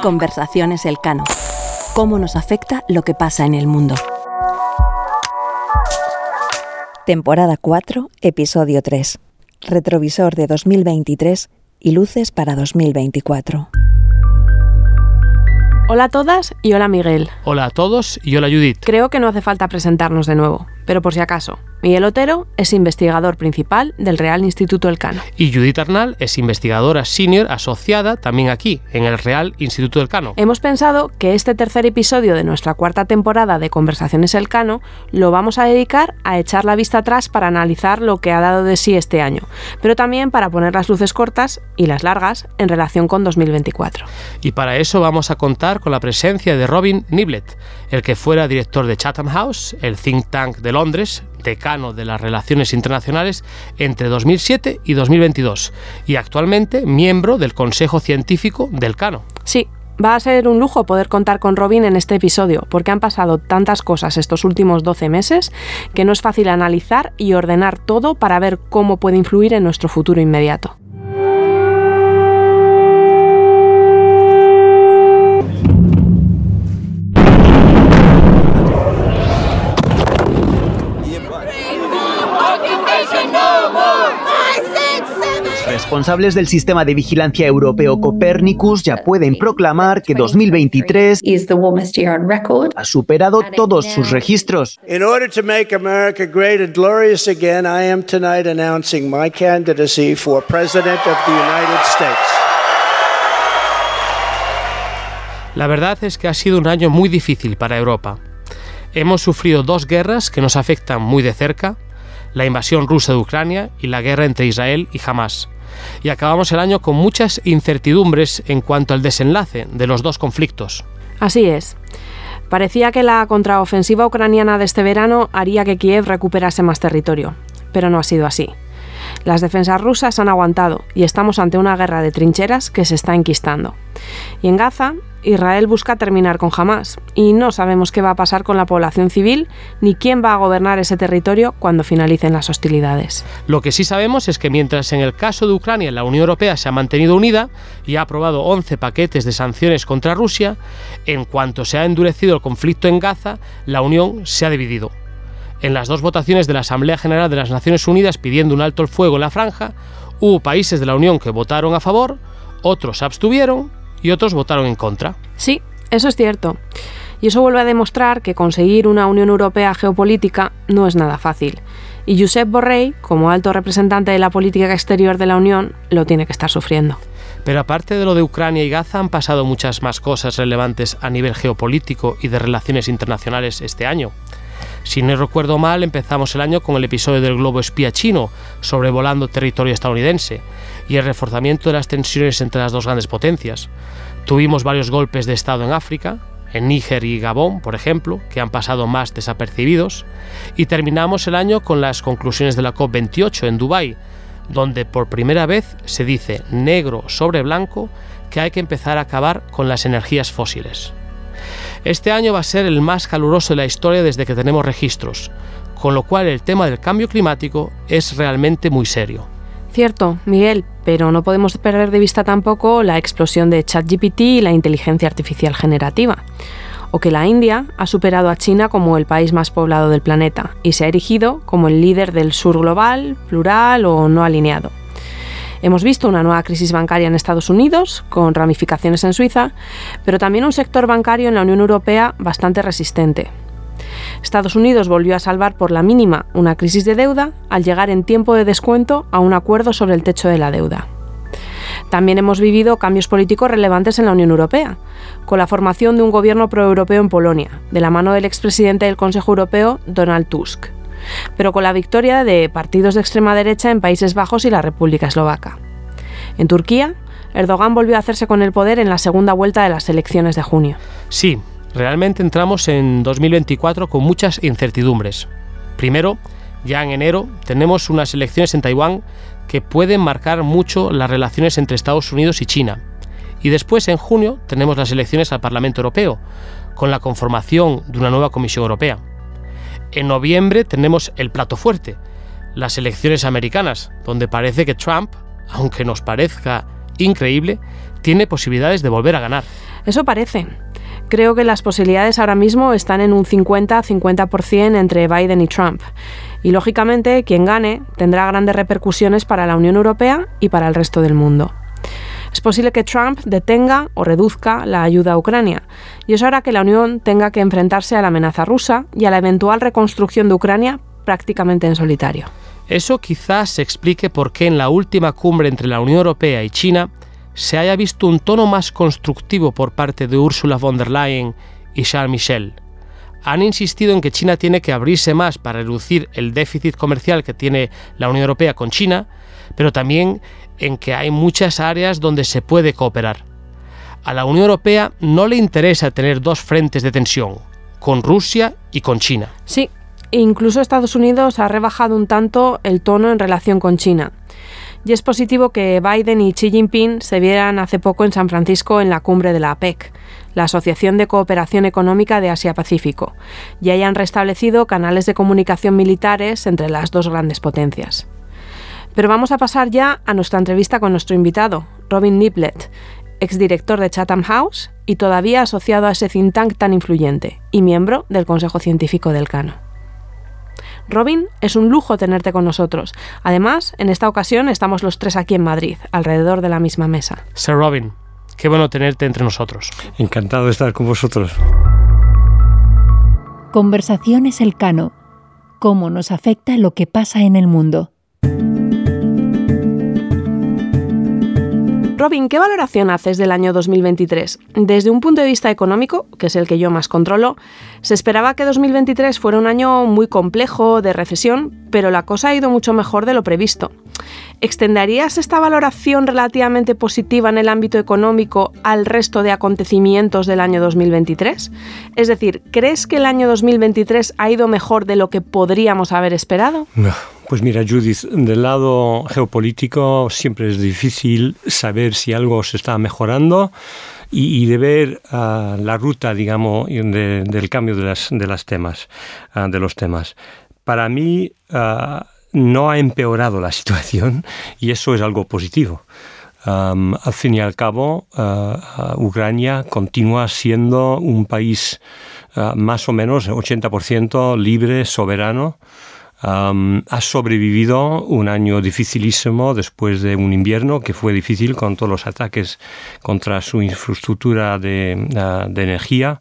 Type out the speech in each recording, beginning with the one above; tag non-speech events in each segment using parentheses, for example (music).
Conversaciones Elcano. ¿Cómo nos afecta lo que pasa en el mundo? Temporada 4, episodio 3. Retrovisor de 2023 y luces para 2024. Hola a todas y hola Miguel. Hola a todos y hola Judith. Creo que no hace falta presentarnos de nuevo, pero por si acaso, Miguel Otero es investigador principal del Real Instituto Elcano. Y Judith Arnal es investigadora senior asociada también aquí, en el Real Instituto Elcano. Hemos pensado que este tercer episodio de nuestra cuarta temporada de Conversaciones Elcano lo vamos a dedicar a echar la vista atrás para analizar lo que ha dado de sí este año, pero también para poner las luces cortas y las largas en relación con 2024. Y para eso vamos a contar con la presencia de Robin Niblet, el que fuera director de Chatham House, el think tank de Londres, decano de las relaciones internacionales entre 2007 y 2022 y actualmente miembro del Consejo Científico del Cano. Sí, Va a ser un lujo poder contar con Robin en este episodio, porque han pasado tantas cosas estos últimos 12 meses que no es fácil analizar y ordenar todo para ver cómo puede influir en nuestro futuro inmediato. Responsables del sistema de vigilancia europeo Copernicus ya pueden proclamar que 2023 ha superado todos sus registros. In order to make America great and glorious again, I am tonight announcing my candidacy for President of the United States. La verdad es que ha sido un año muy difícil para Europa. Hemos sufrido dos guerras que nos afectan muy de cerca, la invasión rusa de Ucrania y la guerra entre Israel y Hamas y acabamos el año con muchas incertidumbres en cuanto al desenlace de los dos conflictos. Así es. Parecía que la contraofensiva ucraniana de este verano haría que Kiev recuperase más territorio, pero no ha sido así. Las defensas rusas han aguantado y estamos ante una guerra de trincheras que se está enquistando. Y en Gaza, Israel busca terminar con Hamas y no sabemos qué va a pasar con la población civil ni quién va a gobernar ese territorio cuando finalicen las hostilidades. Lo que sí sabemos es que mientras en el caso de Ucrania la Unión Europea se ha mantenido unida y ha aprobado 11 paquetes de sanciones contra Rusia, en cuanto se ha endurecido el conflicto en Gaza, la Unión se ha dividido. En las dos votaciones de la Asamblea General de las Naciones Unidas pidiendo un alto el fuego en la franja, hubo países de la Unión que votaron a favor, otros se abstuvieron y otros votaron en contra. Sí, eso es cierto. Y eso vuelve a demostrar que conseguir una Unión Europea geopolítica no es nada fácil. Y Josep Borrell, como alto representante de la política exterior de la Unión, lo tiene que estar sufriendo. Pero aparte de lo de Ucrania y Gaza, han pasado muchas más cosas relevantes a nivel geopolítico y de relaciones internacionales este año. Si no recuerdo mal, empezamos el año con el episodio del globo espía chino sobrevolando territorio estadounidense y el reforzamiento de las tensiones entre las dos grandes potencias. Tuvimos varios golpes de Estado en África, en Níger y Gabón, por ejemplo, que han pasado más desapercibidos, y terminamos el año con las conclusiones de la COP28 en Dubái, donde por primera vez se dice negro sobre blanco que hay que empezar a acabar con las energías fósiles. Este año va a ser el más caluroso de la historia desde que tenemos registros, con lo cual el tema del cambio climático es realmente muy serio. Cierto, Miguel, pero no podemos perder de vista tampoco la explosión de ChatGPT y la inteligencia artificial generativa, o que la India ha superado a China como el país más poblado del planeta y se ha erigido como el líder del sur global, plural o no alineado. Hemos visto una nueva crisis bancaria en Estados Unidos, con ramificaciones en Suiza, pero también un sector bancario en la Unión Europea bastante resistente. Estados Unidos volvió a salvar por la mínima una crisis de deuda al llegar en tiempo de descuento a un acuerdo sobre el techo de la deuda. También hemos vivido cambios políticos relevantes en la Unión Europea, con la formación de un gobierno proeuropeo en Polonia, de la mano del expresidente del Consejo Europeo, Donald Tusk pero con la victoria de partidos de extrema derecha en Países Bajos y la República Eslovaca. En Turquía, Erdogan volvió a hacerse con el poder en la segunda vuelta de las elecciones de junio. Sí, realmente entramos en 2024 con muchas incertidumbres. Primero, ya en enero tenemos unas elecciones en Taiwán que pueden marcar mucho las relaciones entre Estados Unidos y China. Y después, en junio, tenemos las elecciones al Parlamento Europeo, con la conformación de una nueva Comisión Europea. En noviembre tenemos el plato fuerte, las elecciones americanas, donde parece que Trump, aunque nos parezca increíble, tiene posibilidades de volver a ganar. Eso parece. Creo que las posibilidades ahora mismo están en un 50-50% entre Biden y Trump. Y lógicamente, quien gane tendrá grandes repercusiones para la Unión Europea y para el resto del mundo. Es posible que Trump detenga o reduzca la ayuda a Ucrania, y eso hará que la Unión tenga que enfrentarse a la amenaza rusa y a la eventual reconstrucción de Ucrania prácticamente en solitario. Eso quizás explique por qué en la última cumbre entre la Unión Europea y China se haya visto un tono más constructivo por parte de Ursula von der Leyen y Charles Michel. Han insistido en que China tiene que abrirse más para reducir el déficit comercial que tiene la Unión Europea con China, pero también en que hay muchas áreas donde se puede cooperar. A la Unión Europea no le interesa tener dos frentes de tensión, con Rusia y con China. Sí, incluso Estados Unidos ha rebajado un tanto el tono en relación con China. Y es positivo que Biden y Xi Jinping se vieran hace poco en San Francisco en la cumbre de la APEC, la Asociación de Cooperación Económica de Asia-Pacífico, y hayan restablecido canales de comunicación militares entre las dos grandes potencias. Pero vamos a pasar ya a nuestra entrevista con nuestro invitado, Robin Niblett, exdirector de Chatham House y todavía asociado a ese think tank tan influyente y miembro del Consejo Científico del Cano. Robin, es un lujo tenerte con nosotros. Además, en esta ocasión estamos los tres aquí en Madrid, alrededor de la misma mesa. Sir Robin, qué bueno tenerte entre nosotros. Encantado de estar con vosotros. Conversaciones Cano. ¿Cómo nos afecta lo que pasa en el mundo? Robin, ¿qué valoración haces del año 2023? Desde un punto de vista económico, que es el que yo más controlo, se esperaba que 2023 fuera un año muy complejo, de recesión, pero la cosa ha ido mucho mejor de lo previsto. ¿Extenderías esta valoración relativamente positiva en el ámbito económico al resto de acontecimientos del año 2023? Es decir, ¿crees que el año 2023 ha ido mejor de lo que podríamos haber esperado? Pues mira, Judith, del lado geopolítico siempre es difícil saber si algo se está mejorando y, de ver ah, la ruta, digamos, del cambio de, las, de las temas, ah, de los temas. Para mí ah, no ha empeorado la (laughs) situación y eso es algo positivo. al fin y al cabo, Ucrania continúa siendo un país más o menos 80% libre, soberano, ha sobrevivido un año dificilísimo después de un invierno que fue difícil con todos los ataques contra su infraestructura de, ah, energía.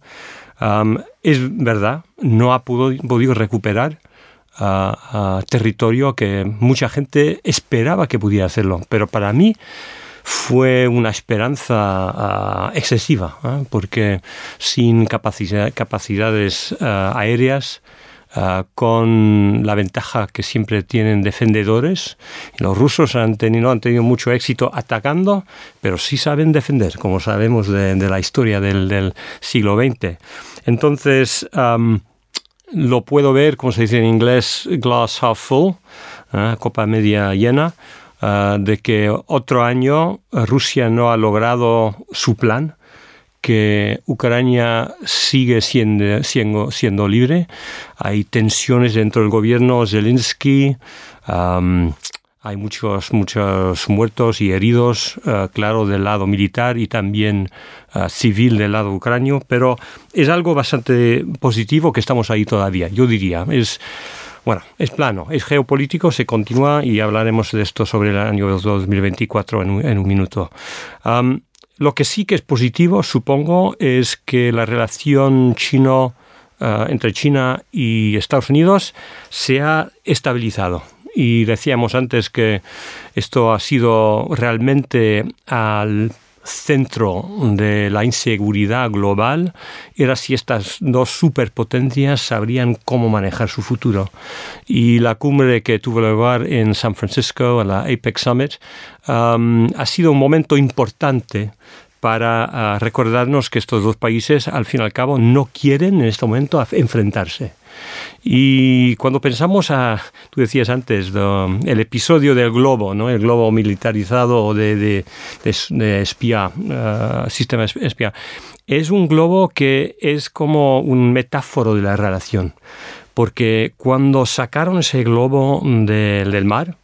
es verdad, no ha podido, recuperar ah, ah, territorio que mucha gente esperaba que pudiera hacerlo, pero para mí fue una esperanza excesiva, porque sin capacidades aéreas, Ah, con la ventaja que siempre tienen defendedores. Los rusos han tenido, han tenido mucho éxito atacando, pero sí saben defender, como sabemos de, la historia del, siglo XX. Entonces, lo puedo ver, como se dice en inglés, glass half full, ah, copa media llena, ah, de que otro año Rusia no ha logrado su plan que Ucrania sigue siendo, siendo, libre. Hay tensiones dentro del gobierno Zelensky. hay muchos, muchos muertos y heridos, eh, claro, del lado militar y también eh, civil del lado ucranio, pero es algo bastante positivo que estamos ahí todavía, yo diría. Es, bueno, es plano, es geopolítico, se continúa y hablaremos de esto sobre el año 2024 en un, en un minuto. Lo que sí que es positivo, supongo, es que la relación chino, eh, entre China y Estados Unidos se ha estabilizado. Y decíamos antes que esto ha sido realmente al centro de la inseguridad global era si estas dos superpotencias sabrían cómo manejar su futuro. Y la cumbre que tuvo lugar en San Francisco, la APEC Summit, um, ha sido un momento importante para uh, recordarnos que estos dos países, al fin y al cabo, no quieren en este momento enfrentarse. Y cuando pensamos a, tú decías antes, el episodio del globo, ¿no? el globo militarizado de, de, espía, uh, sistema espía, es un globo que es como un metáforo de la relación. Porque cuando sacaron ese globo del mar,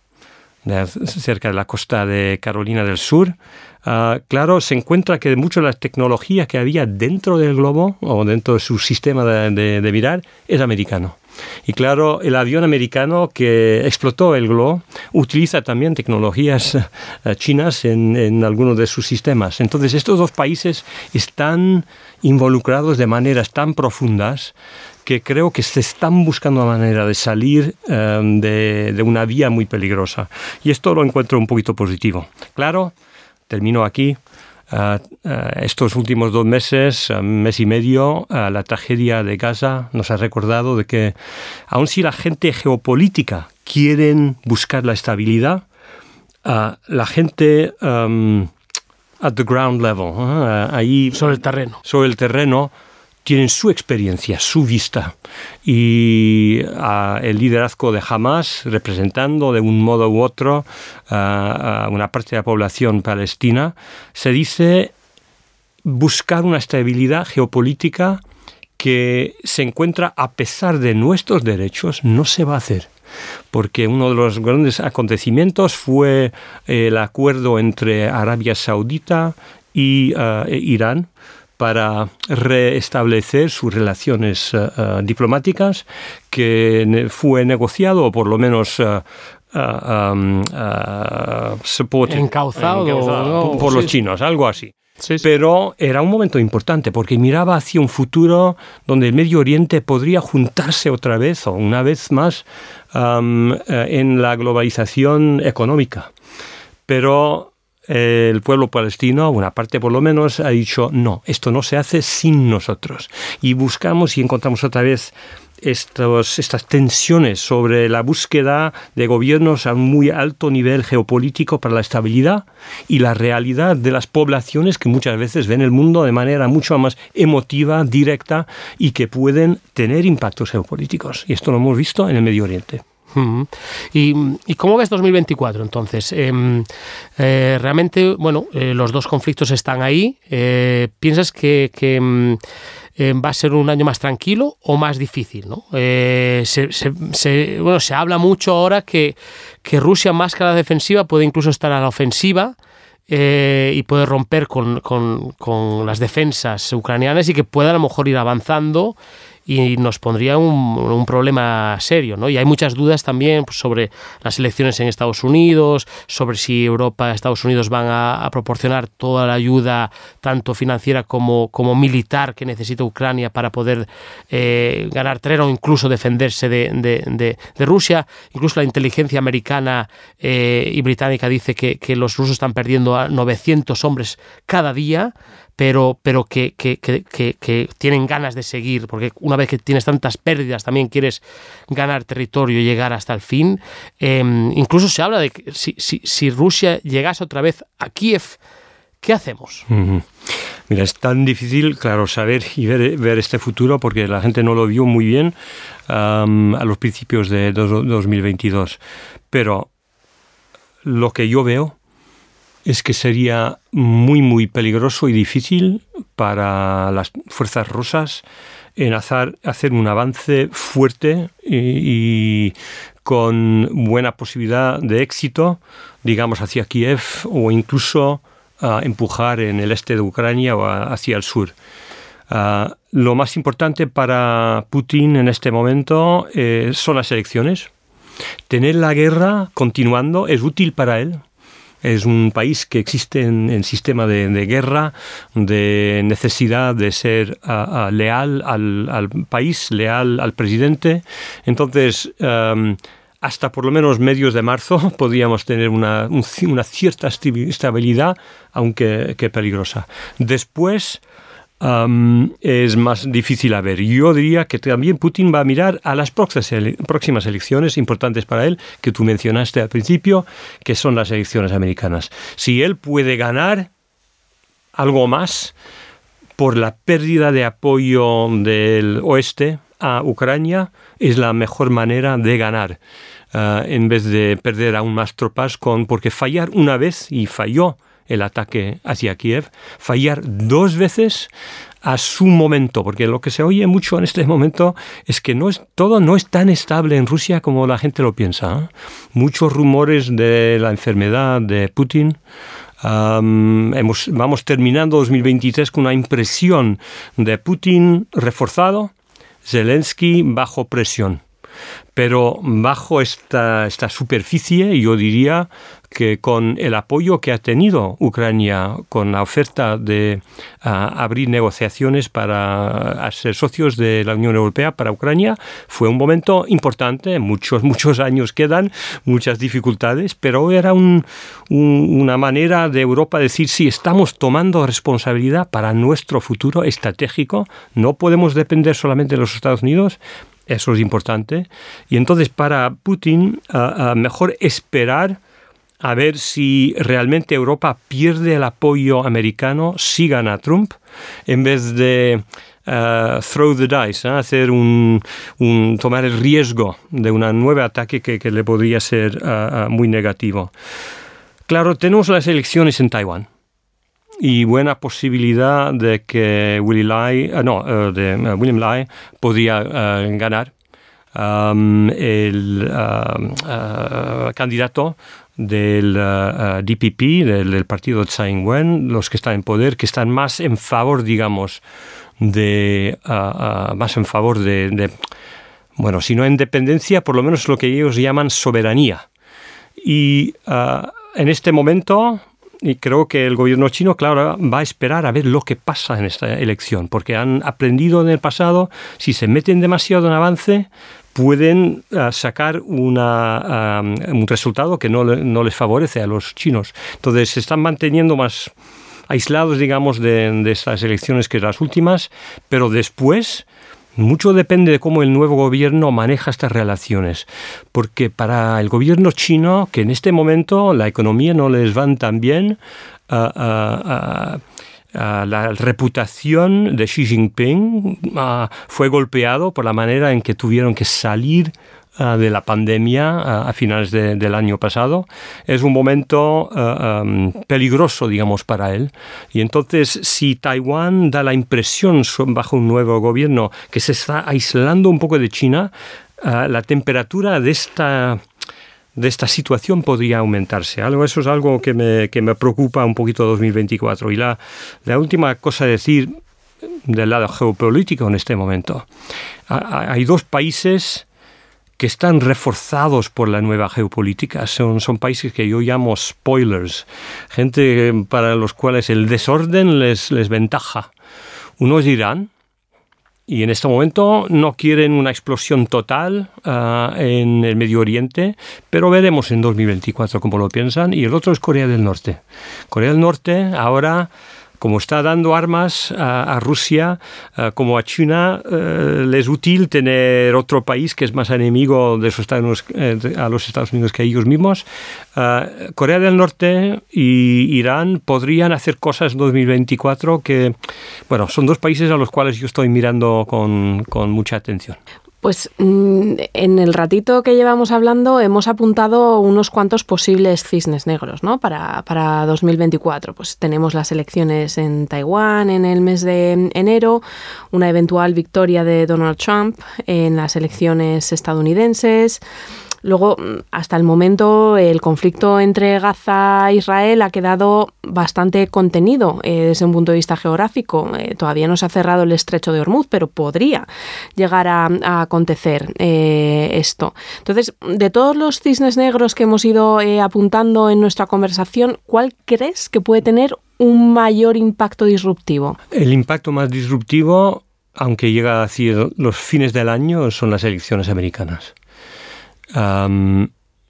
cerca de la costa de Carolina del Sur, ah, claro, se encuentra que mucho de la tecnología que había dentro del globo o dentro de su sistema de, de mirar es americano. Y claro, el avión americano que explotó el globo utiliza también tecnologías eh, chinas en, en algunos de sus sistemas. Entonces, estos dos países están involucrados de maneras tan profundas que creo que se están buscando una manera de salir eh, de, de, una vía muy peligrosa. Y esto lo encuentro un poquito positivo. Claro, termino aquí. Uh, estos últimos dos meses, mes y medio, uh, la tragedia de Gaza nos ha recordado de que aun si la gente geopolítica quieren buscar la estabilidad, la gente um, at the ground level, ahí sobre el terreno, sobre el terreno tienen su experiencia, su vista. Y uh, el liderazgo de Hamas, representando de un modo u otro uh, a una parte de la población palestina, se dice buscar una estabilidad geopolítica que se encuentra a pesar de nuestros derechos, no se va a hacer porque uno de los grandes acontecimientos fue el acuerdo entre Arabia Saudita y uh, Irán para restablecer sus relaciones uh, diplomáticas, que fue negociado, o por lo menos uh, um, supported, encauzado, por sí. los chinos, algo así. Sí, sí. Pero era un momento importante porque miraba hacia un futuro donde el Medio Oriente podría juntarse otra vez o una vez más um, en la globalización económica. Pero el pueblo palestino, una parte por lo menos, ha dicho, no, esto no se hace sin nosotros. Y buscamos y encontramos otra vez estas tensiones sobre la búsqueda de gobiernos a un muy alto nivel geopolítico para la estabilidad y la realidad de las poblaciones que muchas veces ven el mundo de manera mucho más emotiva, directa y que pueden tener impactos geopolíticos. Y esto lo hemos visto en el Medio Oriente. ¿Y, ¿Y, cómo ves 2024 entonces? Eh, eh, realmente, bueno, eh, los dos conflictos están ahí. Eh, ¿Piensas que, que va a ser un año más tranquilo o más difícil? ¿no? Se, bueno, se habla mucho ahora que, Rusia más que a la defensiva puede incluso estar a la ofensiva. Y puede romper con, con, las defensas ucranianas y que pueda a lo mejor ir avanzando y nos pondría un, problema serio. ¿no? Y hay muchas dudas también pues, sobre las elecciones en Estados Unidos, sobre si Europa, Estados Unidos van a, proporcionar toda la ayuda, tanto financiera como, como militar, que necesita Ucrania para poder eh, ganar terreno o incluso defenderse de, de, de, de, Rusia. Incluso la inteligencia americana eh, y británica dice que, que los rusos están perdiendo a 900 hombres cada día pero, pero que, que, que, que, tienen ganas de seguir, porque una vez que tienes tantas pérdidas también quieres ganar territorio y llegar hasta el fin. Eh, incluso se habla de que si, si, si, Rusia llegase otra vez a Kiev, ¿qué hacemos? Uh -huh. Mira, es tan difícil, claro, saber y ver, ver, este futuro porque la gente no lo vio muy bien um, a los principios de 2022. Pero lo que yo veo es que sería muy, muy peligroso y difícil para las fuerzas rusas en hacer, hacer un avance fuerte y, con buena posibilidad de éxito, digamos, hacia Kiev o incluso uh, empujar en el este de Ucrania o hacia el sur. Uh, lo más importante para Putin en este momento eh, son las elecciones. Tener la guerra continuando es útil para él, es un país que existe en, sistema de, guerra, de necesidad de ser uh, leal al, país, leal al presidente. Entonces, um, hasta por lo menos medios de marzo (laughs) podríamos tener una, un, una cierta estabilidad, aunque que peligrosa. Después, um, es más difícil a ver. Yo diría que también Putin va a mirar a las próximas elecciones importantes para él, que tú mencionaste al principio, que son las elecciones americanas. Si él puede ganar algo más por la pérdida de apoyo del oeste a Ucrania, es la mejor manera de ganar. Uh, en vez de perder aún más tropas con porque fallar una vez y falló el ataque hacia Kiev, fallar dos veces a su momento, porque lo que se oye mucho en este momento es que no es, todo no es tan estable en Rusia como la gente lo piensa. ¿eh? Muchos rumores de la enfermedad de Putin. hemos, vamos terminando 2023 con una impresión de Putin reforzado, Zelensky bajo presión. Pero bajo esta, superficie, yo diría que con el apoyo que ha tenido Ucrania, con la oferta de abrir negociaciones para ser socios de la Unión Europea para Ucrania, fue un momento importante. Muchos, (laughs) muchos años quedan, muchas dificultades, pero era una manera de Europa decir, sí, estamos tomando responsabilidad para nuestro futuro estratégico, no podemos depender solamente de los Estados Unidos, eso es importante. Y entonces para Putin, mejor esperar a ver si realmente Europa pierde el apoyo americano si gana Trump, en vez de uh, throw the dice, hacer un, tomar el riesgo de un nuevo ataque que, le podría ser uh, muy negativo. Claro, tenemos las elecciones en Taiwán y buena posibilidad de que Willy Lai, no, de, William Lai podría ganar. Um, el candidato del uh, uh, DPP, del, partido Tsai Ing-wen, los que están en poder, que están más en favor, digamos, de uh, más en favor de, bueno, si no independencia, por lo menos lo que ellos llaman soberanía. Y en este momento, y creo que el gobierno chino, claro, va a esperar a ver lo que pasa en esta elección, porque han aprendido en el pasado, si se meten demasiado en avance, pueden ah, sacar una, un resultado que no, no, les favorece a los chinos. Entonces se están manteniendo más aislados, digamos, de, de estas elecciones que las últimas, pero después... Mucho depende de cómo el nuevo gobierno maneja estas relaciones, porque para el gobierno chino, que en este momento la economía no les va tan bien, ah, ah, la reputación de Xi Jinping ah, fue golpeado por la manera en que tuvieron que salir ah, de la pandemia ah, a finales del año pasado. Es un momento peligroso, digamos, para él. Y entonces, si Taiwán da la impresión bajo un nuevo gobierno que se está aislando un poco de China, la temperatura de esta de esta situación podría aumentarse. Algo, eso es algo que me, que me preocupa un poquito 2024. Y la, la última cosa a decir del lado geopolítico en este momento. Hay dos países que están reforzados por la nueva geopolítica. Son, son países que yo llamo spoilers, gente para los cuales el desorden les, les ventaja. Uno es Irán, y en este momento no quieren una explosión total ah, en el Medio Oriente, pero veremos en 2024 cómo lo piensan. Y el otro es Corea del Norte. Corea del Norte ahora como está dando armas a, Rusia, como a China, eh, les es útil tener otro país que es más enemigo de, Estados, eh, a los Estados Unidos que ellos mismos. Eh, Corea del Norte y Irán podrían hacer cosas en 2024 que, bueno, son dos países a los cuales yo estoy mirando con mucha atención. Pues mm, en el ratito que llevamos hablando hemos apuntado unos cuantos posibles cisnes negros ¿no? para, para 2024. Pues tenemos las elecciones en Taiwán en el mes de enero, una eventual victoria de Donald Trump en las elecciones estadounidenses. Luego, mm, hasta el momento, el conflicto entre Gaza e Israel ha quedado bastante contenido eh, desde un punto de vista geográfico. Eh, todavía no se ha cerrado el estrecho de Hormuz, pero podría llegar a, acontecer eh, esto. Entonces, de todos los cisnes negros que hemos ido apuntando en nuestra conversación, ¿cuál crees que puede tener un mayor impacto disruptivo? El impacto más disruptivo, aunque llega a decir los fines del año, son las elecciones americanas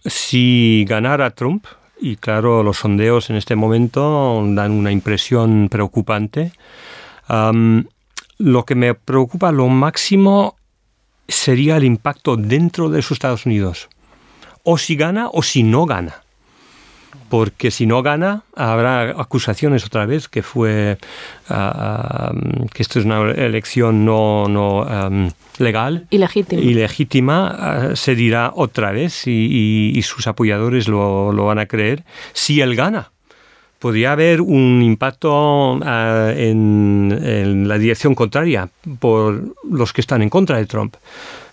si ganara Trump, y claro, los sondeos en este momento dan una impresión preocupante, lo que me preocupa lo máximo sería el impacto dentro de los Estados Unidos. O si gana o si no gana porque si no gana habrá acusaciones otra vez que fue ah, que esto es una elección no, no legal. Ilegítima, ilegítima ah, se dirá otra vez y, sus apoyadores lo, lo, van a creer. Si él gana podría haber un impacto ah, en, la dirección contraria por los que están en contra de Trump.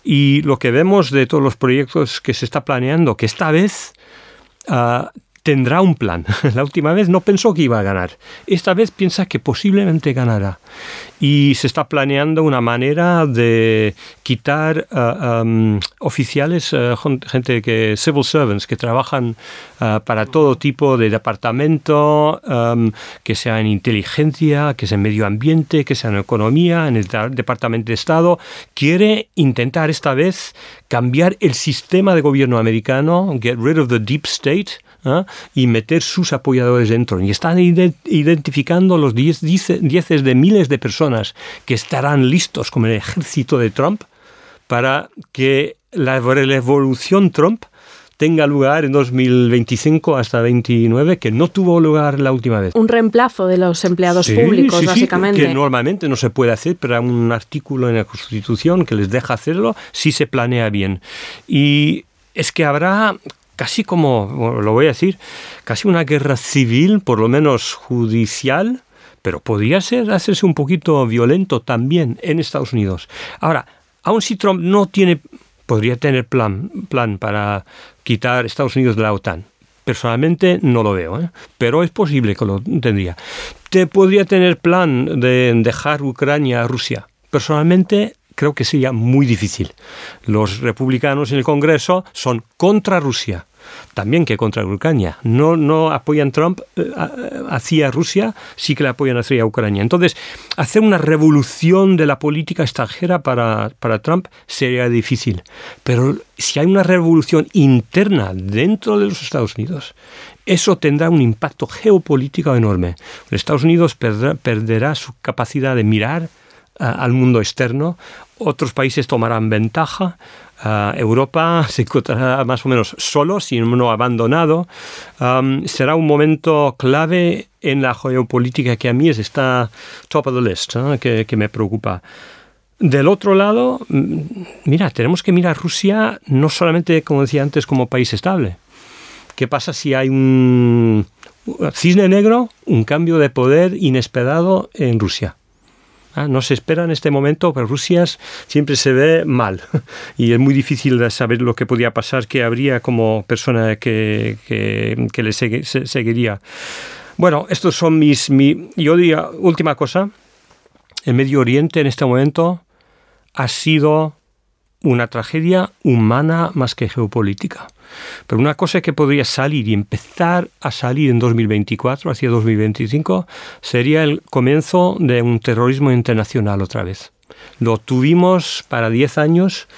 Y lo que vemos de todos los proyectos que se está planeando, que esta vez ah, tendrá un plan. (laughs) La última vez no pensó que iba a ganar. Esta vez piensa que posiblemente ganará. Y se está planeando una manera de quitar uh, oficiales, uh, gente que, civil servants, que trabajan uh, para todo tipo de departamento, que sea en inteligencia, que sea en medio ambiente, que sea en economía, en el departamento de Estado. Quiere intentar esta vez cambiar el sistema de gobierno americano, get rid of the deep state, ¿ah? y meter sus apoyadores dentro. Y están identificando los dieces de miles de personas que estarán listos como el ejército de Trump para que la revolución Trump tenga lugar en 2025 hasta 29, que no tuvo lugar la última vez. Un reemplazo de los empleados públicos, básicamente. que normalmente no se puede hacer, pero hay un artículo en la Constitución que les deja hacerlo si se planea bien. Y es que habrá casi como, lo voy a decir, casi una guerra civil, por lo menos judicial, pero podría ser hacerse un poquito violento también en Estados Unidos. Ahora, aun si Trump no tiene, podría tener plan, plan para quitar Estados Unidos de la OTAN. Personalmente no lo veo, ¿eh? pero es posible que lo tendría. Te podría tener plan de dejar Ucrania a Rusia. Personalmente creo que sería muy difícil. Los republicanos en el Congreso son contra Rusia, también que contra Ucrania. No, no apoyan Trump eh, hacia Rusia, sí que le apoyan hacia Ucrania. Entonces, hacer una revolución de la política extranjera para, para Trump sería difícil. Pero si hay una revolución interna dentro de los Estados Unidos, eso tendrá un impacto geopolítico enorme. Estados Unidos perderá su capacidad de mirar al mundo externo, otros países tomarán ventaja, Europa (laughs) se encontrará más o menos solo, si no abandonado. será un momento clave en la geopolítica que a mí está top of the list, que, que, me preocupa. Del otro lado, mira, tenemos que mirar Rusia no solamente, como decía antes, como país estable. ¿Qué pasa si hay un cisne negro, un cambio de poder inesperado en Rusia? Ah, no se espera en este momento, pero Rusia siempre se ve mal (laughs) y es muy difícil saber lo que podía pasar, que habría como persona que, que, le seguiría. Bueno, estos son mis... Mi, yo diría, última cosa, el Medio Oriente en este momento ha sido una tragedia humana más que geopolítica. Pero una cosa que podría salir y empezar a salir en 2024, hacia 2025, sería el comienzo de un terrorismo internacional otra vez. Lo tuvimos para 10 años,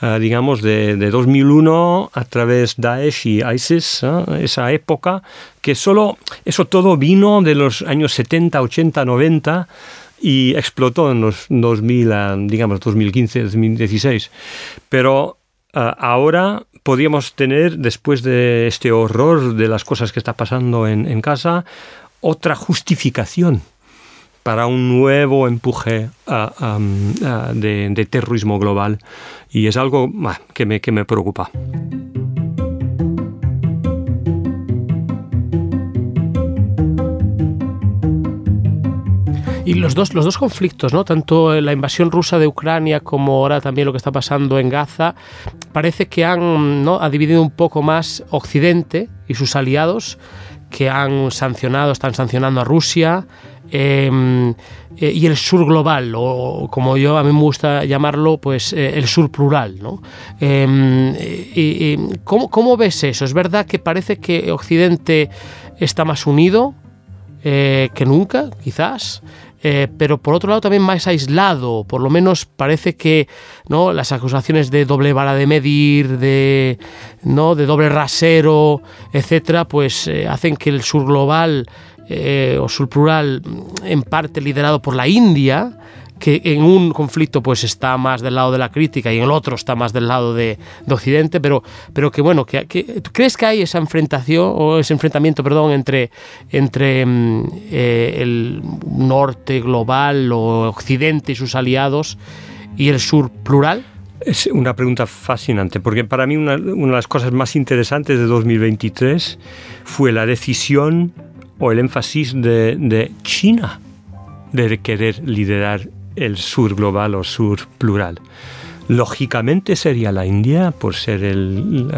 eh, digamos, de, 2001 a través de Daesh y ISIS, esa época, que solo, eso todo vino de los años 70, 80, 90 y explotó en los 2000, digamos, 2015, 2016. Pero eh, ahora podríamos tener, después de este horror de las cosas que está pasando en, casa, otra justificación para un nuevo empuje de, terrorismo global. Y es algo que me, que me preocupa. Y los dos, los dos conflictos, ¿no? tanto la invasión rusa de Ucrania como ahora también lo que está pasando en Gaza, parece que han ¿no? ha dividido un poco más Occidente y sus aliados, que han sancionado, están sancionando a Rusia, em, eh, y el sur global, o como yo a mí me gusta llamarlo, pues eh, el sur plural. ¿no? Em, ¿cómo, ¿cómo, ves eso? ¿Es verdad que parece que Occidente está más unido eh, que nunca, quizás? Eh, pero por otro lado también más aislado, por lo menos parece que ¿no? las acusaciones de doble vara de medir, de, ¿no? de doble rasero, etcétera, pues eh, hacen que el sur global eh, o sur plural, en parte liderado por la India, que en un conflicto pues está más del lado de la crítica y en el otro está más del lado de, Occidente, pero, pero que bueno, que, ¿tú crees que hay esa enfrentación o ese enfrentamiento, perdón, entre, entre mm, eh, el norte global o Occidente y sus aliados y el sur plural? Es una pregunta fascinante, porque para mí una, de las cosas más interesantes de 2023 fue la decisión o el énfasis de China de querer liderar el sur global o sur plural. Lógicamente sería la India por ser el,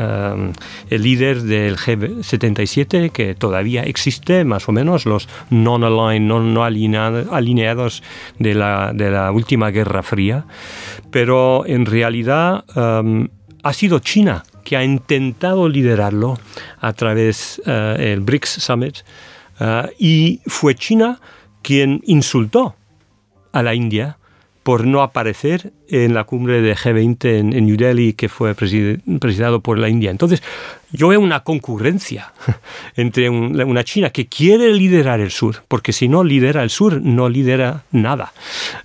el líder del G77 que todavía existe, más o menos, los non-aligned, no, alineados de la, última Guerra Fría. Pero en realidad um, ha sido China que ha intentado liderarlo a través del uh, BRICS Summit y fue China quien insultó a la India por no aparecer en la cumbre de G20 en, New Delhi que fue presidido por la India. Entonces, yo veo una concurrencia (laughs) entre una China que quiere liderar el sur, porque si no lidera el sur, no lidera nada.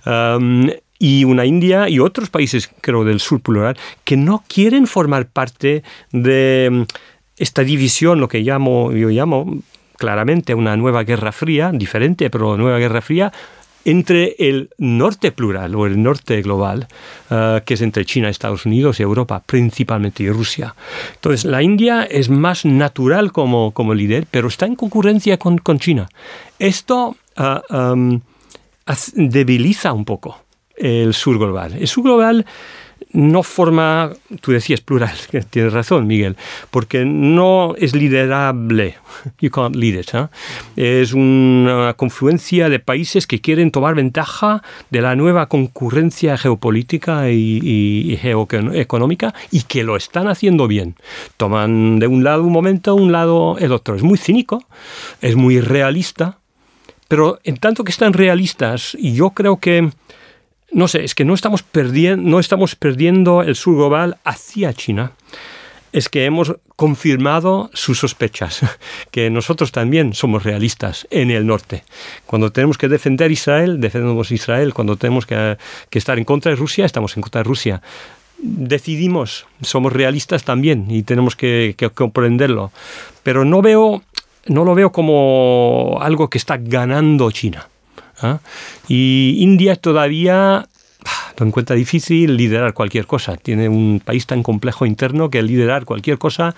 Um, y una India y otros países, creo, del sur plural, que no quieren formar parte de um, esta división, lo que llamo, yo llamo claramente una nueva guerra fría, diferente, pero nueva guerra fría, entre el norte plural o el norte global, eh, que es entre China, Estados Unidos y Europa, principalmente y Rusia. Entonces, la India es más natural como, como líder, pero está en concurrencia con, con China. Esto eh, em, debiliza un poco el sur global. El sur global no forma, tú decías plural, (laughs) tienes razón Miguel, porque no es liderable, (laughs) you can't lead it, ¿eh? es una confluencia de países que quieren tomar ventaja de la nueva concurrencia geopolítica y, geoeconómica y que lo están haciendo bien. Toman de un lado un momento, un lado el otro. Es muy cínico, es muy realista, pero en tanto que están realistas, yo creo que no sé, es que no estamos, perdiendo, el sur global hacia China. Es que hemos confirmado sus sospechas, (laughs) que nosotros también somos realistas en el norte. Cuando tenemos que defender Israel, defendemos Israel. Cuando tenemos que, estar en contra de Rusia, estamos en contra de Rusia decidimos, somos realistas también y tenemos que, comprenderlo. Pero no veo, no lo veo como algo que está ganando China. ¿Ah? Y India todavía lo encuentra difícil liderar cualquier cosa. Tiene un país tan complejo interno que liderar cualquier cosa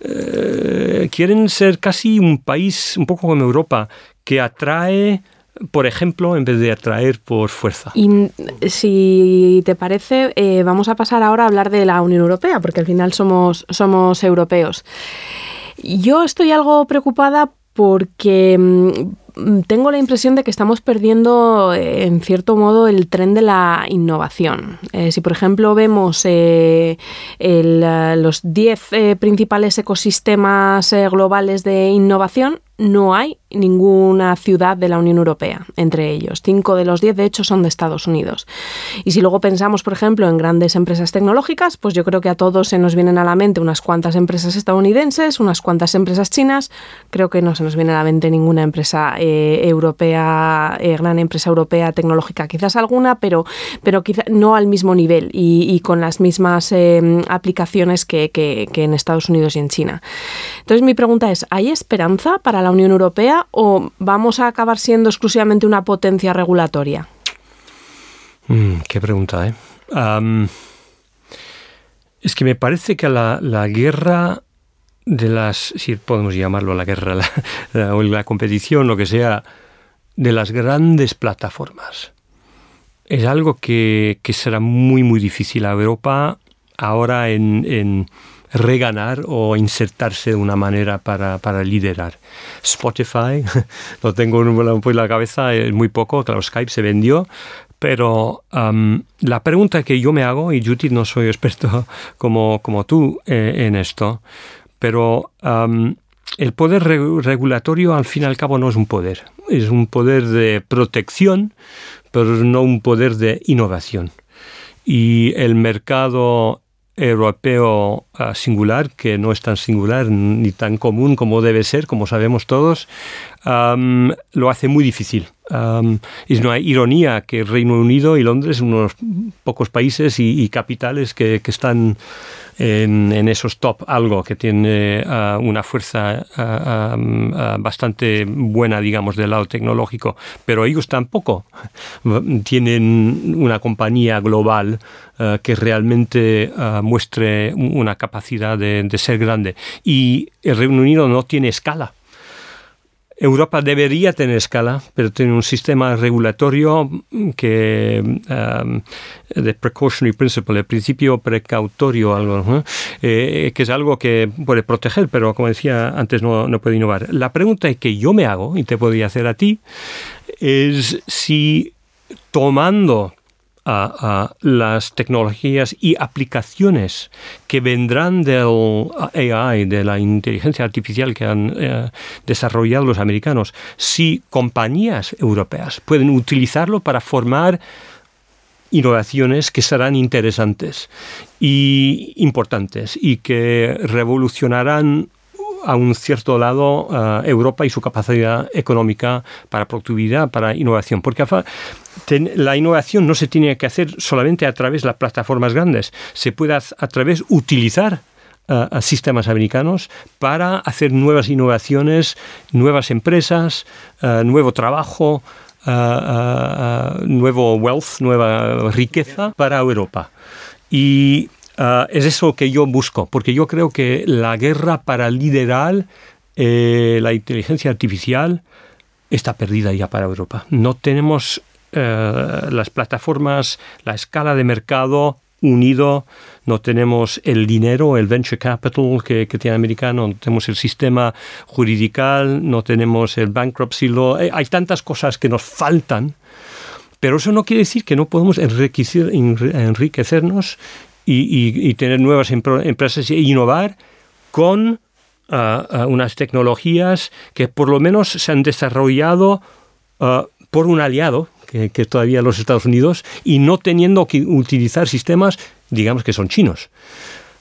eh, quieren ser casi un país un poco como Europa que atrae por ejemplo, en vez de atraer por fuerza. Y si te parece, eh, vamos a pasar ahora a hablar de la Unión Europea, porque al final somos, somos europeos. Yo estoy algo preocupada porque mm, tengo la impresión de que estamos perdiendo, eh, en cierto modo, el tren de la innovación. Eh, si, por ejemplo, vemos eh, los 10 principales ecosistemas globales de innovación, no hay ninguna ciudad de la Unión Europea entre ellos. Cinco de los diez, de hecho, son de Estados Unidos. Y si luego pensamos, por ejemplo, en grandes empresas tecnológicas, pues yo creo que a todos se nos vienen a la mente unas cuantas empresas estadounidenses, unas cuantas empresas chinas. Creo que no se nos viene a la mente ninguna empresa eh, europea, eh, gran empresa europea tecnológica. Quizás alguna, pero, pero quizá no al mismo nivel y, con las mismas eh, aplicaciones que, que en Estados Unidos y en China. Entonces mi pregunta es, ¿hay esperanza para la Unión Europea o vamos a acabar siendo exclusivamente una potencia regulatoria? Mm, qué pregunta, ¿eh? es que me parece que la, guerra de las, si podemos llamarlo la guerra, o la, competición, lo que sea, de las grandes plataformas, es algo que, será muy, muy difícil a Europa ahora en reganar o insertarse de una manera para, para liderar. Spotify, (laughs) lo tengo en la cabeza, es muy poco, claro, Skype se vendió, pero la pregunta que yo me hago, y Judith no soy experto como, como tú eh, en esto, pero el poder regulatorio al fin y al cabo no es un poder, es un poder de protección, pero no un poder de innovación. Y el mercado europeo ah, singular, que no es tan singular ni tan común como debe ser, como sabemos todos, lo hace muy difícil. Es una ironía que Reino Unido y Londres, unos pocos países y, capitales que, están en, esos top algo, que tiene ah, una fuerza ah, bastante buena, digamos, del lado tecnológico, pero ellos tampoco (laughs) tienen una compañía global ah, que realmente muestre una capacidad de ser grande. Y el Reino Unido no tiene escala Europa debería tener escala, pero tiene un sistema regulatorio que um, de precautionary principle, el principio precautorio, algo, eh, que es algo que puede proteger, pero como decía antes no, no puede innovar. La pregunta que yo me hago y te podría hacer a ti es si tomando a, las tecnologías y aplicaciones que vendrán del AI, de la inteligencia artificial que han eh, desarrollado los americanos, si compañías europeas pueden utilizarlo para formar innovaciones que serán interesantes y importantes y que revolucionarán a un cierto lado eh, Europa y su capacidad económica para productividad, para innovación. Porque la innovación no se tiene que hacer solamente a través de las plataformas grandes, se puede a través utilizar eh, sistemas americanos para hacer nuevas innovaciones, nuevas empresas, eh, nuevo trabajo, nuevo wealth, nueva riqueza para Europa. Y Ah, es eso que yo busco, porque yo creo que la guerra para liderar eh, la inteligencia artificial está perdida ya para Europa. No tenemos eh, las plataformas, la escala de mercado unido, no tenemos el dinero, el venture capital que, tiene americano, no tenemos el sistema juridical, no tenemos el bankruptcy law. Eh, hay tantas cosas que nos faltan pero eso no quiere decir que no podemos enriquecernos y, tener nuevas empresas e innovar con ah, ah, unas tecnologías que por lo menos se han desarrollado ah, por un aliado, que, que, todavía los Estados Unidos, y no teniendo que utilizar sistemas, digamos que son chinos.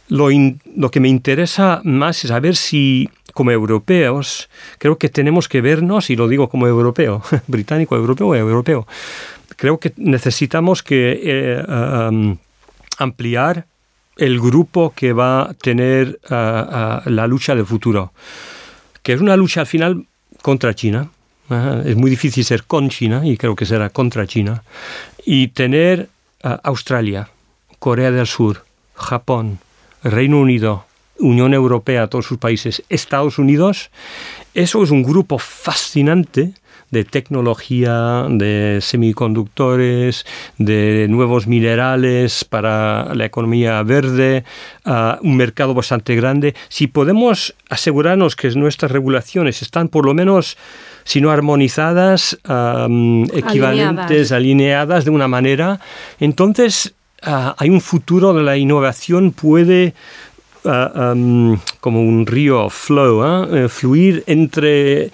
Lo, lo que me interesa más es saber si como europeos, creo que tenemos que vernos, y lo digo como europeo, (laughs) británico, europeo europeo, creo que necesitamos que eh, ampliar el grupo que va a tener la lucha del futuro, que es una lucha al final contra China. es muy difícil ser con China y creo que será contra China. Y tener Australia, Corea del Sur, Japón, Reino Unido, Unión Europea, todos sus países, Estados Unidos, eso es un grupo fascinante de tecnología, de semiconductores, de nuevos minerales para la economía verde, un mercado bastante grande. Si podemos asegurarnos que nuestras regulaciones están por lo menos si no armonizadas, equivalentes, alineadas. de una manera, entonces ah, hay un futuro de la innovación puede Ah, como un río flow, ¿ah? eh, fluir entre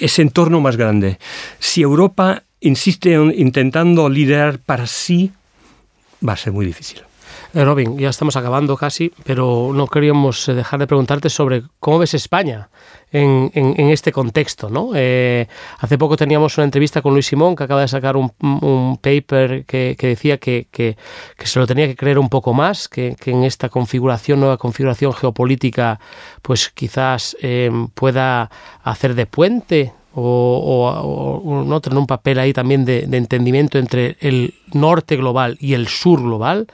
ese entorno más grande. Si Europa insiste en intentando liderar para sí, va a ser muy difícil. Eh, Robin, ya estamos acabando casi, pero no queríamos eh, dejar de preguntarte sobre cómo ves España en, este contexto. ¿no? Eh, hace poco teníamos una entrevista con Luis Simón, que acaba de sacar un, paper que, decía que, se lo tenía que creer un poco más, que, en esta configuración, nueva configuración geopolítica, pues quizás pueda hacer de puente o, no tener un papel ahí también de, de, entendimiento entre el norte global y el sur global,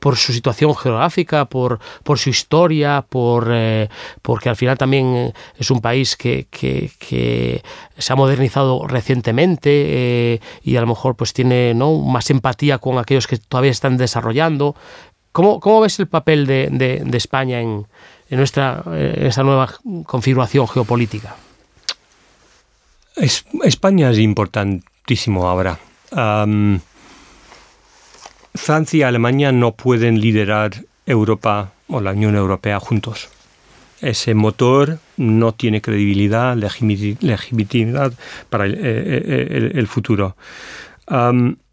por su situación geográfica, por, su historia, por, eh, porque al final también eh, es un país que, se ha modernizado recientemente eh, y a lo mejor pues tiene más empatía con aquellos que todavía están desarrollando. ¿Cómo, ves el papel de, España en, nuestra esa nueva configuración geopolítica? España es importantísimo ahora. Francia y Alemania no pueden liderar Europa o la Unión Europea juntos. Ese motor no tiene credibilidad, legitimidad para el, eh, eh, futuro.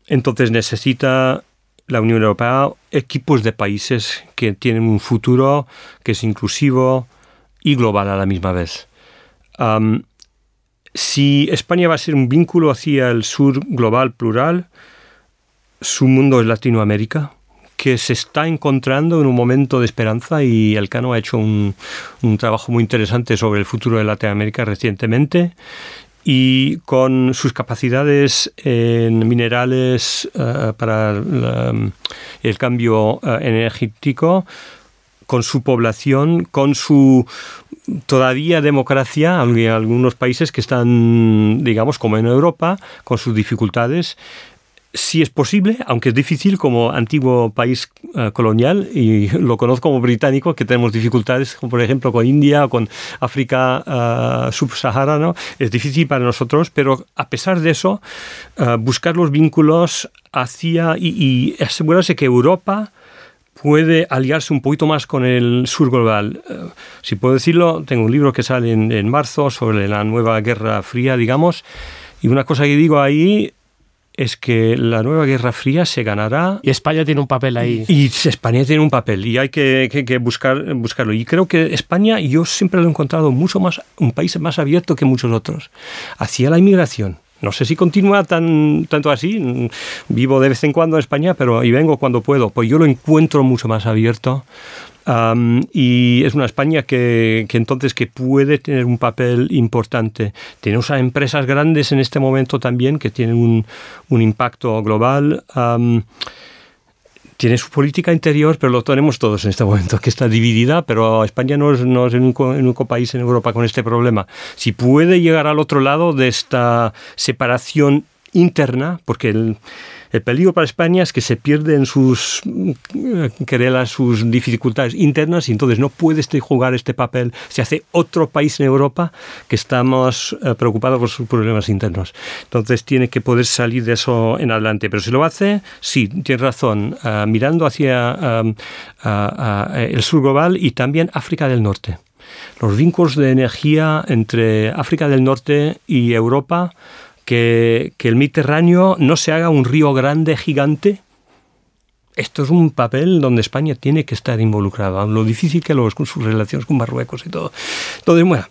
entonces necesita la Unión Europea equipos de países que tienen un futuro que es inclusivo y global a la misma vez. si España va a ser un vínculo hacia el sur global plural, su mundo es Latinoamérica, que se está encontrando en un momento de esperanza y Elcano ha hecho un, trabajo muy interesante sobre el futuro de Latinoamérica recientemente y con sus capacidades en minerales eh, para el cambio eh, energético, con su población, con su todavía democracia, hay algunos países que están, digamos, como en Europa, con sus dificultades, si es posible, aunque es difícil como antiguo país eh, colonial, y lo conozco como británico, que tenemos dificultades, como por ejemplo con India o con África uh, subsahariana, es difícil para nosotros, pero a pesar de eso, eh, buscar los vínculos hacia y, asegurarse que Europa puede aliarse un poquito más con el sur global. si puedo decirlo, tengo un libro que sale en, en marzo sobre la nueva Guerra Fría, digamos, y una cosa que digo ahí es que la nueva Guerra Fría se ganará. Y España tiene un papel ahí. Y España tiene un papel y hay que, buscar, buscarlo. Y creo que España, yo siempre lo he encontrado mucho más, un país más abierto que muchos otros, hacia la inmigración. No sé si continúa tan, tanto así. Vivo de vez en cuando en España, pero y vengo cuando puedo. Pues yo lo encuentro mucho más abierto y es una España que, que, entonces que puede tener un papel importante. Tenemos a empresas grandes en este momento también que tienen un, un impacto global. tiene su política interior, pero lo tenemos todos en este momento, que está dividida, pero España no es, no es el, único, el único país en Europa con este problema. Si puede llegar al otro lado de esta separación interna, porque el, el peligro para España es que se pierden sus eh, querelas, sus dificultades internas y entonces no puede este jugar este papel. Se hace otro país en Europa que estamos eh, preocupados por sus problemas internos. Entonces tiene que poder salir de eso en adelante. Pero si lo hace, sí, tiene razón, eh, mirando hacia el sur global y también África del Norte. Los vínculos de energía entre África del Norte y Europa que, el Mediterráneo no se haga un río grande, gigante. Esto es un papel donde España tiene que estar involucrada, lo difícil que lo es con sus relaciones con Marruecos y todo. Entonces, bueno,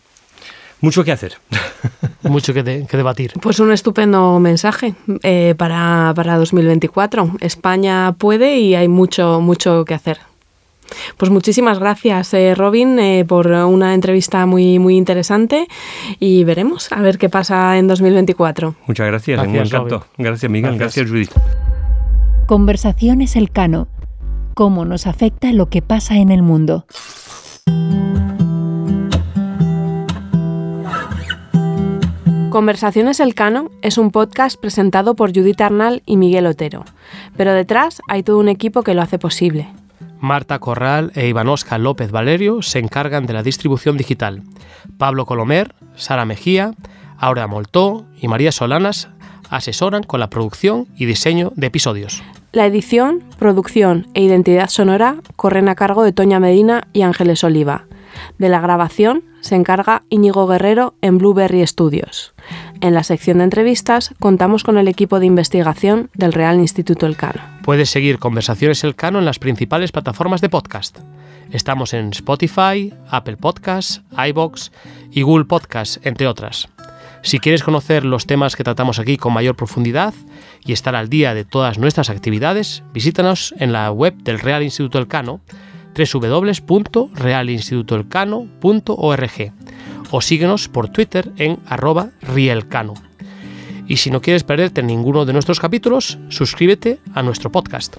mucho que hacer. (laughs) Mucho que, debatir. Pues un estupendo mensaje eh, para, para 2024. España puede y hay mucho, mucho que hacer. Pues muchísimas gracias, eh, Robin, eh, por una entrevista muy, muy interesante y veremos a ver qué pasa en 2024. Muchas gracias, gracias un encanto. Gracias, Miguel. Gracias. Judith. Conversaciones Elcano. ¿Cómo nos afecta lo que pasa en el mundo? Conversaciones Elcano es un podcast presentado por Judith Arnal y Miguel Otero, pero detrás hay todo un equipo que lo hace posible. Marta Corral e Ivanosca López Valerio se encargan de la distribución digital. Pablo Colomer, Sara Mejía, Aura Moltó y María Solanas asesoran con la producción y diseño de episodios. La edición, producción e identidad sonora corren a cargo de Toña Medina y Ángeles Oliva. De la grabación se encarga Íñigo Guerrero en Blueberry Studios. En la sección de entrevistas contamos con el equipo de investigación del Real Instituto Elcano. Puedes seguir Conversaciones Elcano en las principales plataformas de podcast. Estamos en Spotify, Apple Podcasts, iBox y Google Podcasts, entre otras. Si quieres conocer los temas que tratamos aquí con mayor profundidad y estar al día de todas nuestras actividades, visítanos en la web del Real Instituto Elcano www.realinstitutoelcano.org o síguenos por Twitter en arroba rielcano. Y si no quieres perderte ninguno de nuestros capítulos, suscríbete a nuestro podcast.